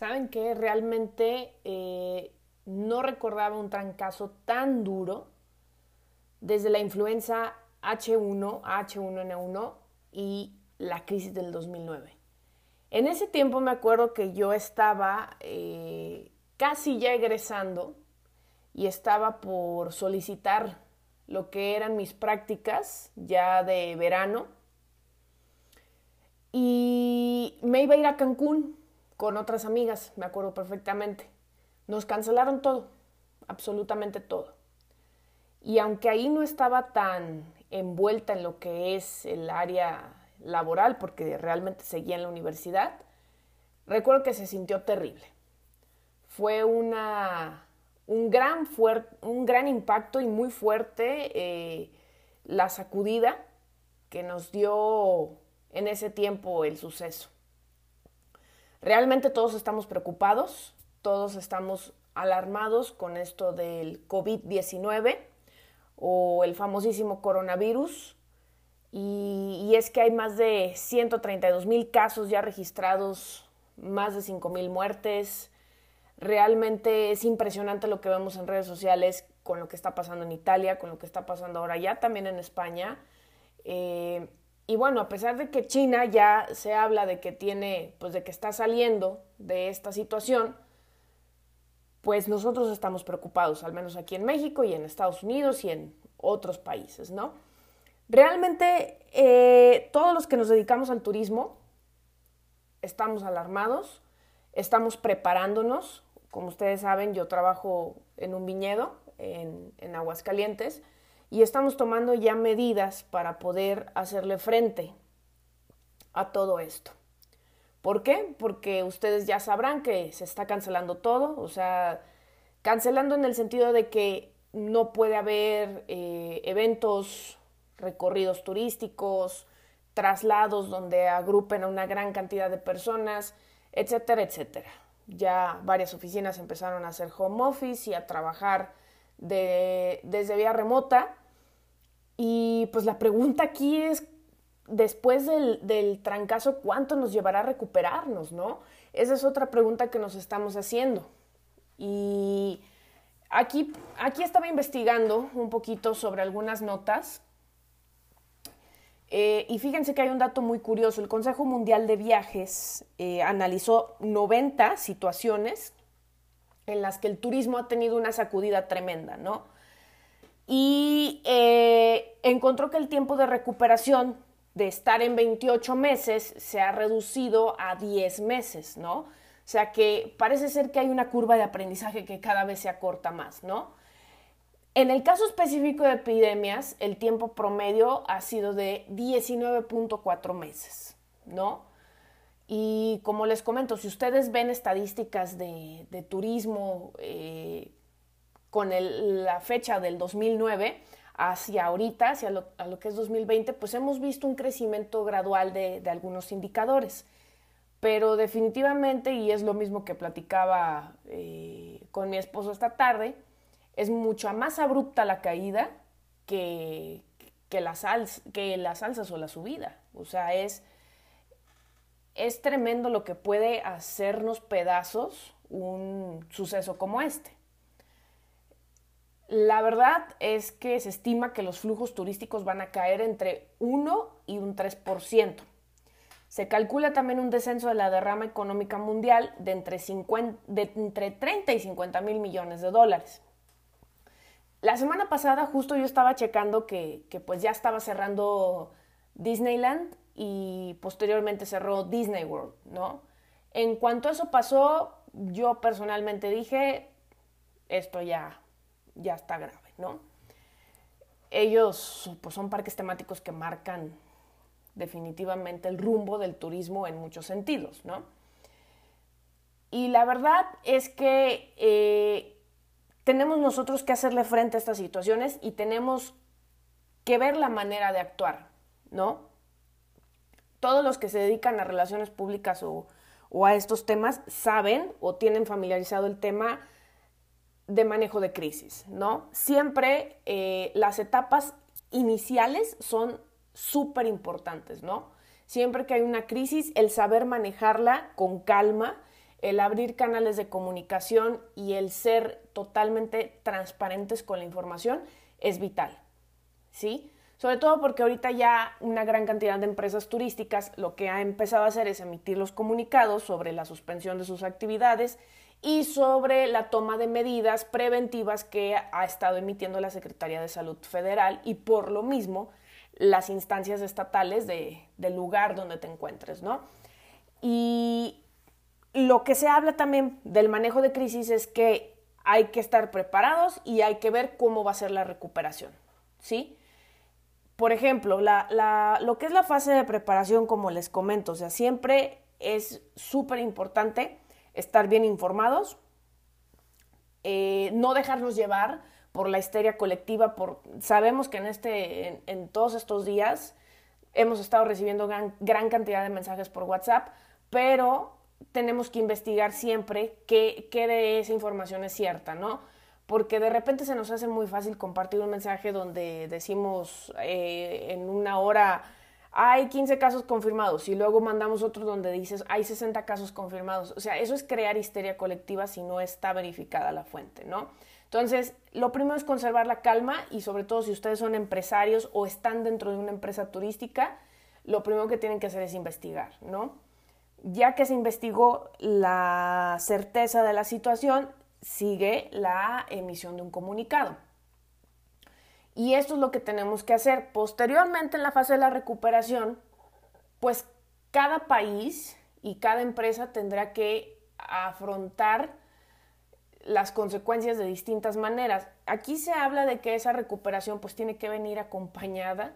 ¿Saben que Realmente eh, no recordaba un trancazo tan duro desde la influenza H1, H1N1 y la crisis del 2009. En ese tiempo me acuerdo que yo estaba eh, casi ya egresando y estaba por solicitar lo que eran mis prácticas ya de verano y me iba a ir a Cancún con otras amigas, me acuerdo perfectamente. Nos cancelaron todo, absolutamente todo. Y aunque ahí no estaba tan envuelta en lo que es el área laboral, porque realmente seguía en la universidad, recuerdo que se sintió terrible. Fue una, un, gran un gran impacto y muy fuerte eh, la sacudida que nos dio en ese tiempo el suceso. Realmente todos estamos preocupados, todos estamos alarmados con esto del COVID-19 o el famosísimo coronavirus. Y, es que hay más de 132 mil casos ya registrados, más de 5 mil muertes. Realmente es impresionante lo que vemos en redes sociales con lo que está pasando en Italia, con lo que está pasando ahora ya también en España. Eh, y bueno, a pesar de que China ya se habla de que tiene, pues de que está saliendo de esta situación, pues nosotros estamos preocupados, al menos aquí en México y en Estados Unidos y en otros países, ¿no? Realmente eh, todos los que nos dedicamos al turismo estamos alarmados, estamos preparándonos. Como ustedes saben, yo trabajo en un viñedo en, en Aguascalientes y estamos tomando ya medidas para poder hacerle frente a todo esto. ¿Por qué? Porque ustedes ya sabrán que se está cancelando todo, o sea, cancelando en el sentido de que no puede haber eh, eventos, recorridos turísticos, traslados donde agrupen a una gran cantidad de personas, etcétera, etcétera. Ya varias oficinas empezaron a hacer home office y a trabajar desde vía remota y pues la pregunta aquí es, después del, del, trancazo, ¿cuánto nos llevará a recuperarnos, no? Esa es otra pregunta que nos estamos haciendo. Y aquí, aquí estaba investigando un poquito sobre algunas notas. Eh, y fíjense que hay un dato muy curioso. El Consejo Mundial de Viajes eh, analizó 90 situaciones en las que el turismo ha tenido una sacudida tremenda, ¿no? y encontró que el tiempo de recuperación de estar en 28 meses se ha reducido a 10 meses, ¿no? O sea que parece ser que hay una curva de aprendizaje que cada vez se acorta más, ¿no? En el caso específico de epidemias, el tiempo promedio ha sido de 19.4 meses, ¿no? Y como les comento, si ustedes ven estadísticas de, turismo, eh, con la fecha del 2009 hacia ahorita, hacia lo, a lo que es 2020, pues hemos visto un crecimiento gradual de, algunos indicadores. Pero definitivamente, y es lo mismo que platicaba eh, con mi esposo esta tarde, es mucho más abrupta la caída que, que, las, que las alzas o la subida. O sea, es, es tremendo lo que puede hacernos pedazos un suceso como este. La verdad es que se estima que los flujos turísticos van a caer entre 1 y un 3%. Se calcula también un descenso de la derrama económica mundial de entre, 30 y 50 mil millones de dólares. La semana pasada justo yo estaba checando que, que pues ya estaba cerrando Disneyland y posteriormente cerró Disney World, ¿no? En cuanto eso pasó, yo personalmente dije, esto ya, ya está grave, ¿no? Ellos pues, son parques temáticos que marcan definitivamente el rumbo del turismo en muchos sentidos, ¿no? Y la verdad es que eh, tenemos nosotros que hacerle frente a estas situaciones y tenemos que ver la manera de actuar, ¿no? Todos los que se dedican a relaciones públicas o, o a estos temas saben o tienen familiarizado el tema de manejo de crisis, ¿no? Siempre eh, las etapas iniciales son súper importantes, ¿no? Siempre que hay una crisis, el saber manejarla con calma, el abrir canales de comunicación y el ser totalmente transparentes con la información es vital, ¿sí? Sobre todo porque ahorita ya una gran cantidad de empresas turísticas lo que ha empezado a hacer es emitir los comunicados sobre la suspensión de sus actividades y sobre la toma de medidas preventivas que ha estado emitiendo la Secretaría de Salud Federal y por lo mismo las instancias estatales de, del lugar donde te encuentres, ¿no? Y lo que se habla también del manejo de crisis es que hay que estar preparados y hay que ver cómo va a ser la recuperación, ¿sí? Por ejemplo, lo que es la fase de preparación, como les comento, o sea, siempre es súper importante estar bien informados, eh, no dejarnos llevar por la histeria colectiva, por, sabemos que en, este, en, todos estos días hemos estado recibiendo gran, cantidad de mensajes por WhatsApp, pero tenemos que investigar siempre qué, qué de esa información es cierta, ¿no? porque de repente se nos hace muy fácil compartir un mensaje donde decimos eh, en una hora hay 15 casos confirmados y luego mandamos otro donde dices hay 60 casos confirmados. O sea, eso es crear histeria colectiva si no está verificada la fuente, ¿no? Entonces, lo primero es conservar la calma y sobre todo si ustedes son empresarios o están dentro de una empresa turística, lo primero que tienen que hacer es investigar, ¿no? Ya que se investigó la certeza de la situación, sigue la emisión de un comunicado. Y esto es lo que tenemos que hacer. Posteriormente, en la fase de la recuperación, pues cada país y cada empresa tendrá que afrontar las consecuencias de distintas maneras. Aquí se habla de que esa recuperación pues tiene que venir acompañada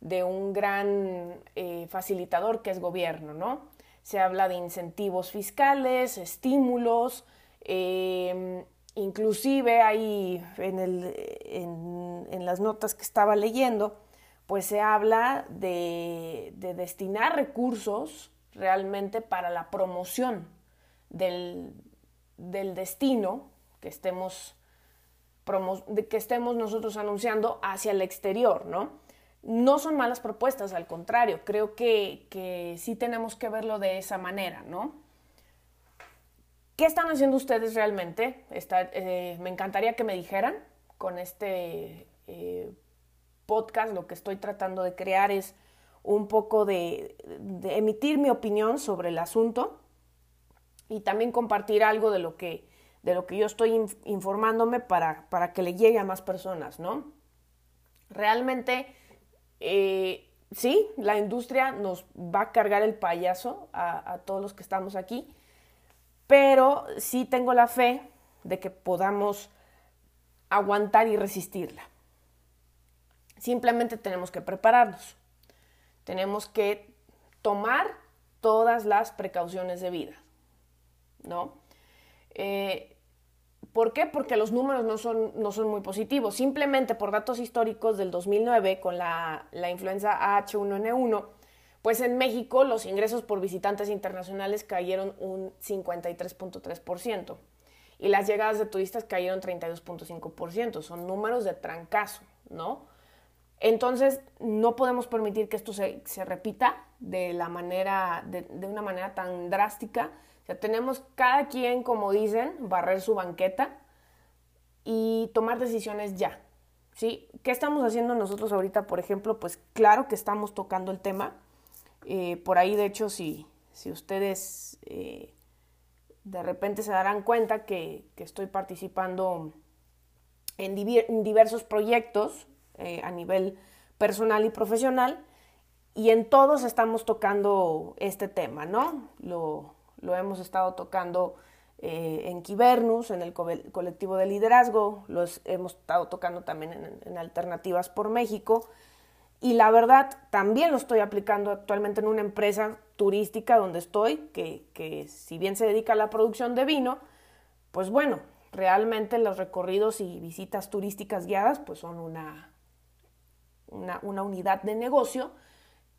de un gran eh, facilitador que es gobierno, ¿no? Se habla de incentivos fiscales, estímulos, Em, inclusive ahí en, el, en, las notas que estaba leyendo, pues se habla de, destinar recursos realmente para la promoción del, destino que estemos, que estemos nosotros anunciando hacia el exterior, ¿no? No son malas propuestas, al contrario, creo que, que sí tenemos que verlo de esa manera, ¿no? ¿Qué están haciendo ustedes realmente? Eh, me encantaría que me dijeran con este eh, podcast. Lo que estoy tratando de crear es un poco de, emitir mi opinión sobre el asunto y también compartir algo de lo que, de lo que yo estoy informándome para, para, que le llegue a más personas, ¿no? Realmente, eh, sí, la industria nos va a cargar el payaso a todos los que estamos aquí pero sí tengo la fe de que podamos aguantar y resistirla. Simplemente tenemos que prepararnos. Tenemos que tomar todas las precauciones de vida, ¿no? Eh, ¿Por qué? Porque los números no son, no son muy positivos. Simplemente por datos históricos del 2009 con la, la influenza H1N1, pues en México los ingresos por visitantes internacionales cayeron un 53.3% y las llegadas de turistas cayeron 32.5%. Son números de trancazo, ¿no? Entonces, no podemos permitir que esto se, repita de, la manera, de, una manera tan drástica. O sea, tenemos cada quien, como dicen, barrer su banqueta y tomar decisiones ya. ¿Sí? ¿Qué estamos haciendo nosotros ahorita, por ejemplo? Pues claro que estamos tocando el tema eh, por ahí, de hecho, si, si ustedes eh, de repente se darán cuenta que, estoy participando en, diversos proyectos eh, a nivel personal y profesional, y en todos estamos tocando este tema, ¿no? Lo, hemos estado tocando en Kibernus, en el colectivo de liderazgo, lo hemos estado tocando también en Alternativas por México, y la verdad, también lo estoy aplicando actualmente en una empresa turística donde estoy, que, si bien se dedica a la producción de vino, pues bueno, realmente los recorridos y visitas turísticas guiadas pues son una, una, unidad de negocio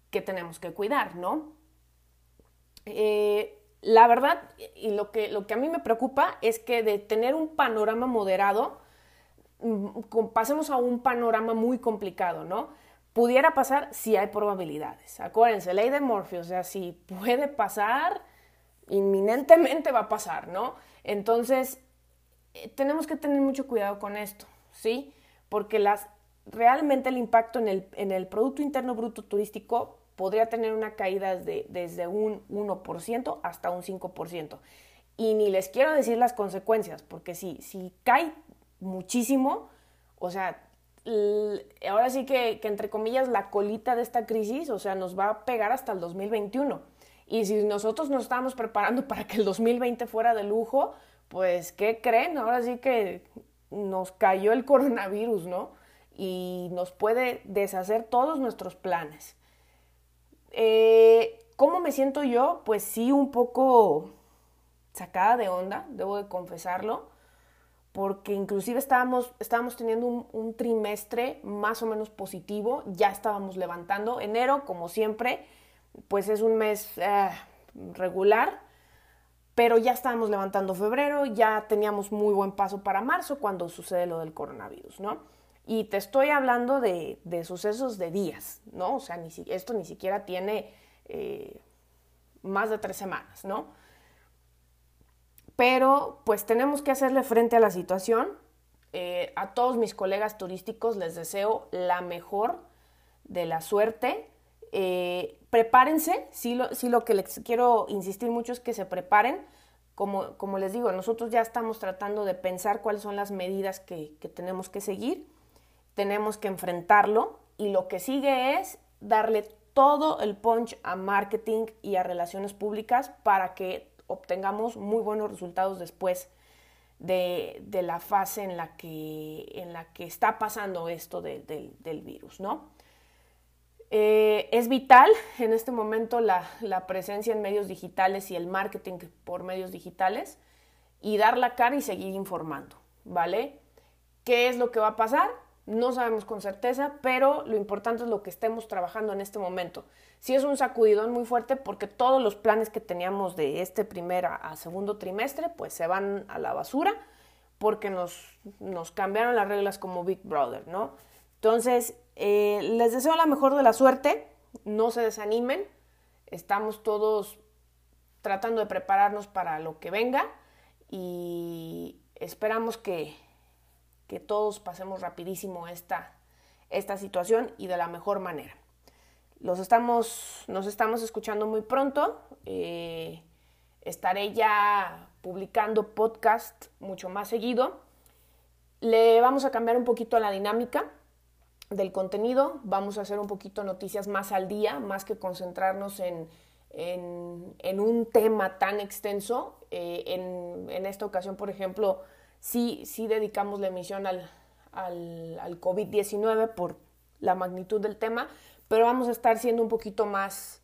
que tenemos que cuidar, ¿no? Eh, la verdad, y lo que, lo que a mí me preocupa es que de tener un panorama moderado, mm, pasemos a un panorama muy complicado, ¿no? Pudiera pasar si hay probabilidades. Acuérdense, ley de Morphy, o sea, si puede pasar, inminentemente va a pasar, ¿no? Entonces, eh, tenemos que tener mucho cuidado con esto, ¿sí? Porque las, realmente el impacto en el, en el Producto Interno Bruto Turístico podría tener una caída de, desde un 1% hasta un 5%. Y ni les quiero decir las consecuencias, porque si, si cae muchísimo, o sea, ahora sí que, que, entre comillas la colita de esta crisis, o sea, nos va a pegar hasta el 2021. Y si nosotros nos estábamos preparando para que el 2020 fuera de lujo, pues, ¿qué creen? Ahora sí que nos cayó el coronavirus, ¿no? Y nos puede deshacer todos nuestros planes. Eh, ¿Cómo me siento yo? Pues sí, un poco sacada de onda, debo de confesarlo, porque inclusive estábamos, estábamos teniendo un, trimestre más o menos positivo, ya estábamos levantando. Enero, como siempre, pues es un mes eh, regular, pero ya estábamos levantando febrero, ya teníamos muy buen paso para marzo cuando sucede lo del coronavirus, ¿no? Y te estoy hablando de, sucesos de días, ¿no? O sea, ni esto ni siquiera tiene eh, más de tres semanas, ¿no? Pero pues tenemos que hacerle frente a la situación. Eh, a todos mis colegas turísticos les deseo la mejor de la suerte. Eh, prepárense, sí lo, lo, que les quiero insistir mucho es que se preparen. Como, como, les digo, nosotros ya estamos tratando de pensar cuáles son las medidas que, que tenemos que seguir, tenemos que enfrentarlo y lo que sigue es darle todo el punch a marketing y a relaciones públicas para que obtengamos muy buenos resultados después de, de la fase en la, que, en la que está pasando esto de, del virus, ¿no? Eh, es vital en este momento la, presencia en medios digitales y el marketing por medios digitales y dar la cara y seguir informando, ¿vale? ¿Qué es lo que va a pasar? No sabemos con certeza, pero lo importante es lo que estemos trabajando en este momento. Si es un sacudidón muy fuerte porque todos los planes que teníamos de este primer a, segundo trimestre pues se van a la basura porque nos, nos cambiaron las reglas como Big Brother, ¿no? Entonces, eh, les deseo la mejor de la suerte, no se desanimen, estamos todos tratando de prepararnos para lo que venga y esperamos que, que todos pasemos rapidísimo esta, esta situación y de la mejor manera. Los estamos, nos estamos escuchando muy pronto. Eh, estaré ya publicando podcast mucho más seguido. Le vamos a cambiar un poquito la dinámica del contenido. Vamos a hacer un poquito noticias más al día, más que concentrarnos en, en, un tema tan extenso. Eh, en, en, esta ocasión, por ejemplo, sí, sí dedicamos la emisión al, al, al COVID-19 por la magnitud del tema, pero vamos a estar siendo un poquito más,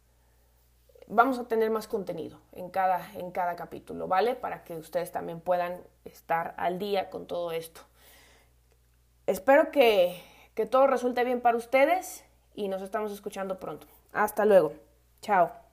vamos a tener más contenido en cada, en cada capítulo, ¿vale? Para que ustedes también puedan estar al día con todo esto. Espero que que todo resulte bien para ustedes y nos estamos escuchando pronto. Hasta luego. Chao.